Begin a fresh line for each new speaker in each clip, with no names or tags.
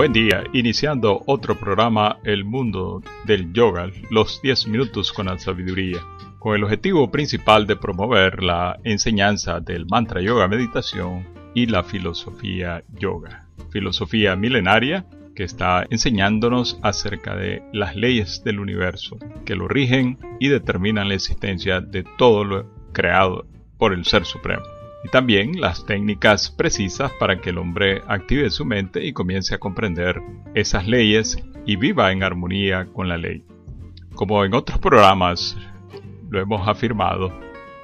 Buen día, iniciando otro programa El Mundo del Yoga, los 10 minutos con la sabiduría, con el objetivo principal de promover la enseñanza del mantra yoga meditación y la filosofía yoga. Filosofía milenaria que está enseñándonos acerca de las leyes del universo que lo rigen y determinan la existencia de todo lo creado por el Ser Supremo y también las técnicas precisas para que el hombre active su mente y comience a comprender esas leyes y viva en armonía con la ley. Como en otros programas lo hemos afirmado,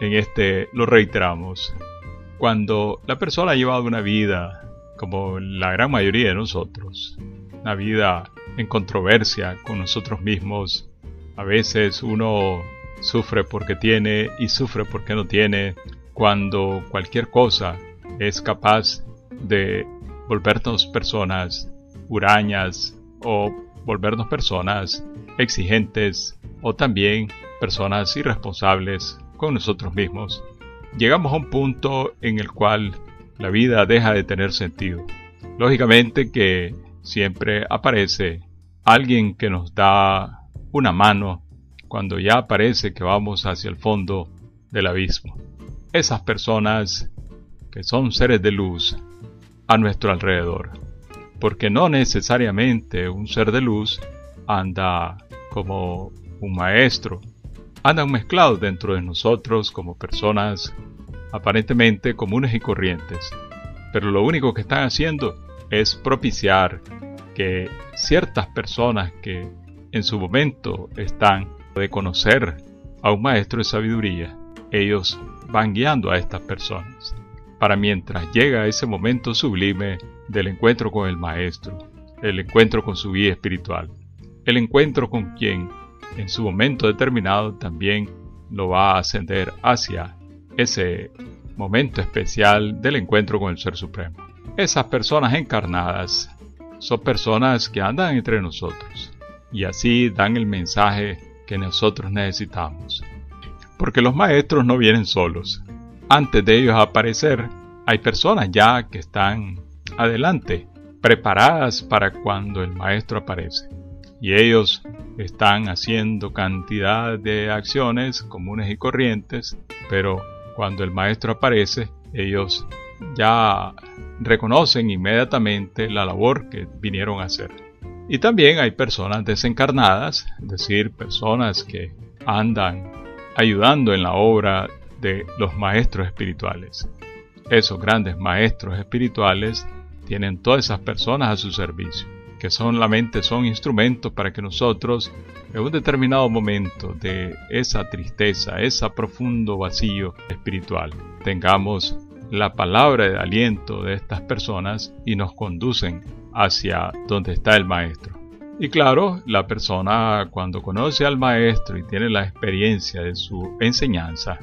en este lo reiteramos. Cuando la persona ha llevado una vida, como la gran mayoría de nosotros, una vida en controversia con nosotros mismos, a veces uno sufre porque tiene y sufre porque no tiene, cuando cualquier cosa es capaz de volvernos personas hurañas o volvernos personas exigentes o también personas irresponsables con nosotros mismos, llegamos a un punto en el cual la vida deja de tener sentido. Lógicamente que siempre aparece alguien que nos da una mano cuando ya parece que vamos hacia el fondo del abismo esas personas que son seres de luz a nuestro alrededor. Porque no necesariamente un ser de luz anda como un maestro, andan mezclados dentro de nosotros como personas aparentemente comunes y corrientes. Pero lo único que están haciendo es propiciar que ciertas personas que en su momento están de conocer a un maestro de sabiduría, ellos van guiando a estas personas, para mientras llega ese momento sublime del encuentro con el Maestro, el encuentro con su guía espiritual, el encuentro con quien en su momento determinado también lo va a ascender hacia ese momento especial del encuentro con el Ser Supremo. Esas personas encarnadas son personas que andan entre nosotros y así dan el mensaje que nosotros necesitamos porque los maestros no vienen solos. Antes de ellos aparecer, hay personas ya que están adelante, preparadas para cuando el maestro aparece. Y ellos están haciendo cantidad de acciones comunes y corrientes, pero cuando el maestro aparece, ellos ya reconocen inmediatamente la labor que vinieron a hacer. Y también hay personas desencarnadas, es decir, personas que andan ayudando en la obra de los maestros espirituales. Esos grandes maestros espirituales tienen todas esas personas a su servicio, que solamente son instrumentos para que nosotros, en un determinado momento de esa tristeza, ese profundo vacío espiritual, tengamos la palabra de aliento de estas personas y nos conducen hacia donde está el Maestro. Y claro, la persona cuando conoce al maestro y tiene la experiencia de su enseñanza,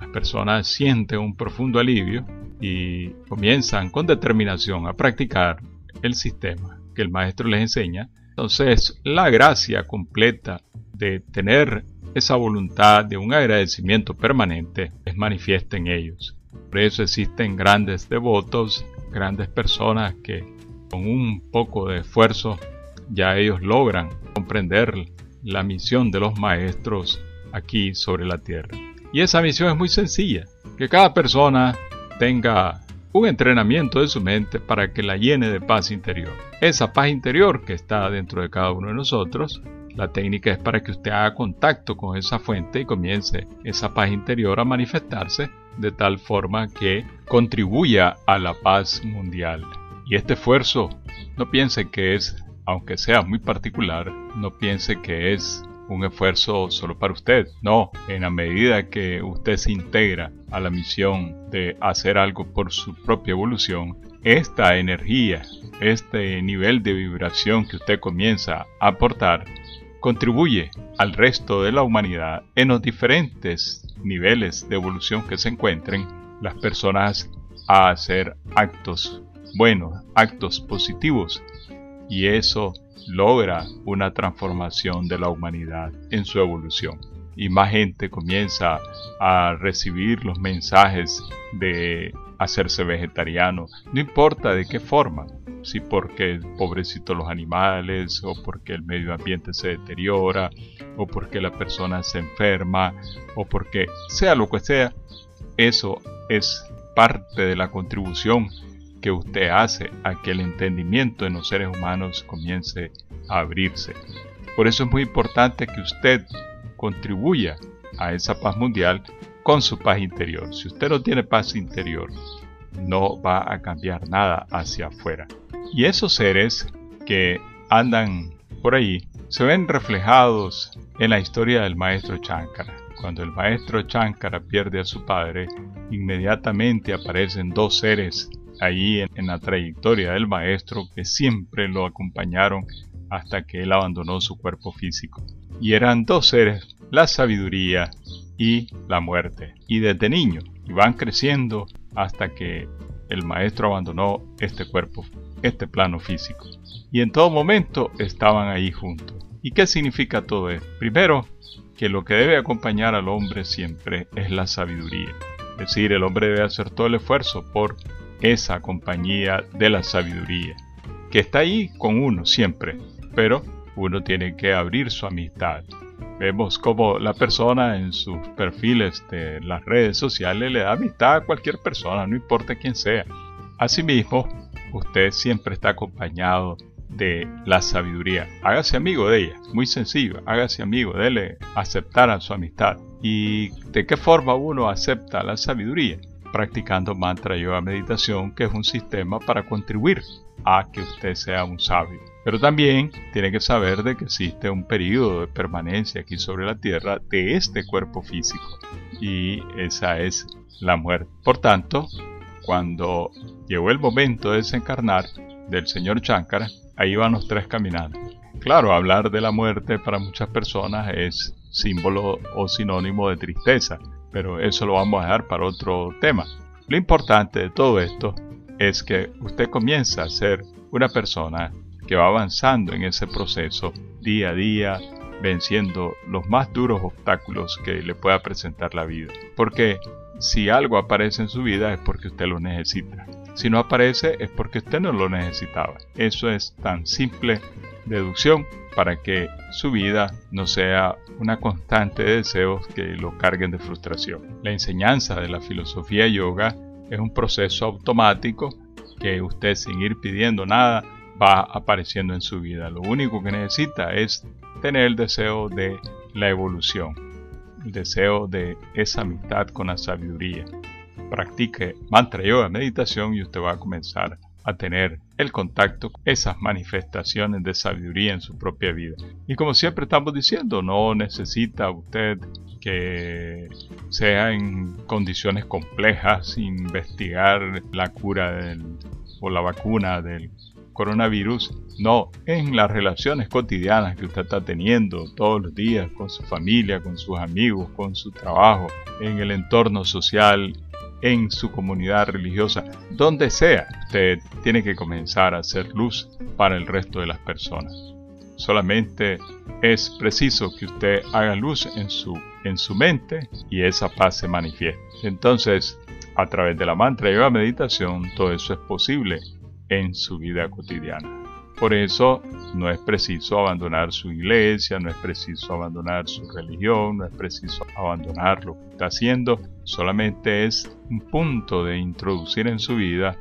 las personas sienten un profundo alivio y comienzan con determinación a practicar el sistema que el maestro les enseña. Entonces, la gracia completa de tener esa voluntad de un agradecimiento permanente es manifiesta en ellos. Por eso existen grandes devotos, grandes personas que con un poco de esfuerzo ya ellos logran comprender la misión de los maestros aquí sobre la tierra. Y esa misión es muy sencilla, que cada persona tenga un entrenamiento de su mente para que la llene de paz interior. Esa paz interior que está dentro de cada uno de nosotros, la técnica es para que usted haga contacto con esa fuente y comience esa paz interior a manifestarse de tal forma que contribuya a la paz mundial. Y este esfuerzo no piense que es aunque sea muy particular, no piense que es un esfuerzo solo para usted. No, en la medida que usted se integra a la misión de hacer algo por su propia evolución, esta energía, este nivel de vibración que usted comienza a aportar, contribuye al resto de la humanidad en los diferentes niveles de evolución que se encuentren las personas a hacer actos buenos, actos positivos y eso logra una transformación de la humanidad en su evolución. Y más gente comienza a recibir los mensajes de hacerse vegetariano, no importa de qué forma, si porque pobrecitos los animales, o porque el medio ambiente se deteriora, o porque la persona se enferma, o porque sea lo que sea, eso es parte de la contribución que usted hace a que el entendimiento en los seres humanos comience a abrirse. Por eso es muy importante que usted contribuya a esa paz mundial con su paz interior. Si usted no tiene paz interior, no va a cambiar nada hacia afuera. Y esos seres que andan por ahí se ven reflejados en la historia del maestro Chankara. Cuando el maestro Chankara pierde a su padre, inmediatamente aparecen dos seres ahí en, la trayectoria del maestro que siempre lo acompañaron hasta que él abandonó su cuerpo físico. Y eran dos seres, la sabiduría y la muerte. Y desde niño, y van creciendo hasta que el maestro abandonó este cuerpo, este plano físico. Y en todo momento estaban ahí juntos. ¿Y qué significa todo esto? Primero, que lo que debe acompañar al hombre siempre es la sabiduría. Es decir, el hombre debe hacer todo el esfuerzo por esa compañía de la sabiduría, que está ahí con uno siempre, pero uno tiene que abrir su amistad. Vemos como la persona en sus perfiles de las redes sociales le da amistad a cualquier persona, no importa quién sea. Asimismo, usted siempre está acompañado de la sabiduría. Hágase amigo de ella, muy sencillo, hágase amigo, dele aceptar a su amistad. ¿Y de qué forma uno acepta la sabiduría? Practicando mantra yoga meditación, que es un sistema para contribuir a que usted sea un sabio. Pero también tiene que saber de que existe un periodo de permanencia aquí sobre la tierra de este cuerpo físico. Y esa es la muerte. Por tanto, cuando llegó el momento de desencarnar del señor Chankara, ahí van los tres caminando. Claro, hablar de la muerte para muchas personas es símbolo o sinónimo de tristeza, pero eso lo vamos a dejar para otro tema. Lo importante de todo esto es que usted comienza a ser una persona que va avanzando en ese proceso día a día, venciendo los más duros obstáculos que le pueda presentar la vida. Porque si algo aparece en su vida es porque usted lo necesita. Si no aparece es porque usted no lo necesitaba. Eso es tan simple deducción para que su vida no sea una constante de deseos que lo carguen de frustración. La enseñanza de la filosofía yoga es un proceso automático que usted sin ir pidiendo nada va apareciendo en su vida. Lo único que necesita es tener el deseo de la evolución, el deseo de esa amistad con la sabiduría practique mantra yoga meditación y usted va a comenzar a tener el contacto con esas manifestaciones de sabiduría en su propia vida. Y como siempre estamos diciendo, no necesita usted que sea en condiciones complejas investigar la cura del, o la vacuna del coronavirus, no, en las relaciones cotidianas que usted está teniendo todos los días con su familia, con sus amigos, con su trabajo, en el entorno social en su comunidad religiosa, donde sea, usted tiene que comenzar a hacer luz para el resto de las personas. Solamente es preciso que usted haga luz en su, en su mente y esa paz se manifieste. Entonces, a través de la mantra y la meditación, todo eso es posible en su vida cotidiana. Por eso no es preciso abandonar su iglesia, no es preciso abandonar su religión, no es preciso abandonar lo que está haciendo, solamente es un punto de introducir en su vida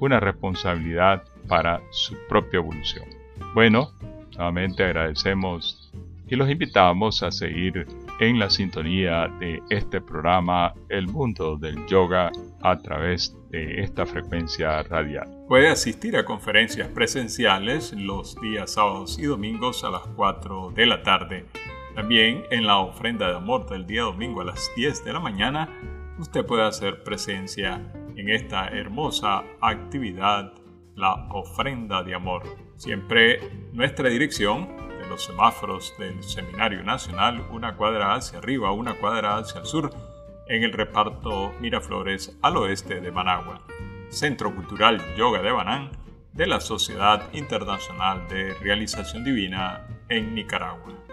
una responsabilidad para su propia evolución. Bueno, nuevamente agradecemos y los invitamos a seguir en la sintonía de este programa El Mundo del Yoga a través de esta frecuencia radial.
Puede asistir a conferencias presenciales los días sábados y domingos a las 4 de la tarde. También en la ofrenda de amor del día domingo a las 10 de la mañana, usted puede hacer presencia en esta hermosa actividad, la ofrenda de amor. Siempre nuestra dirección los semáforos del Seminario Nacional, una cuadra hacia arriba, una cuadra hacia el sur, en el reparto Miraflores al oeste de Managua. Centro Cultural Yoga de Banán de la Sociedad Internacional de Realización Divina en Nicaragua.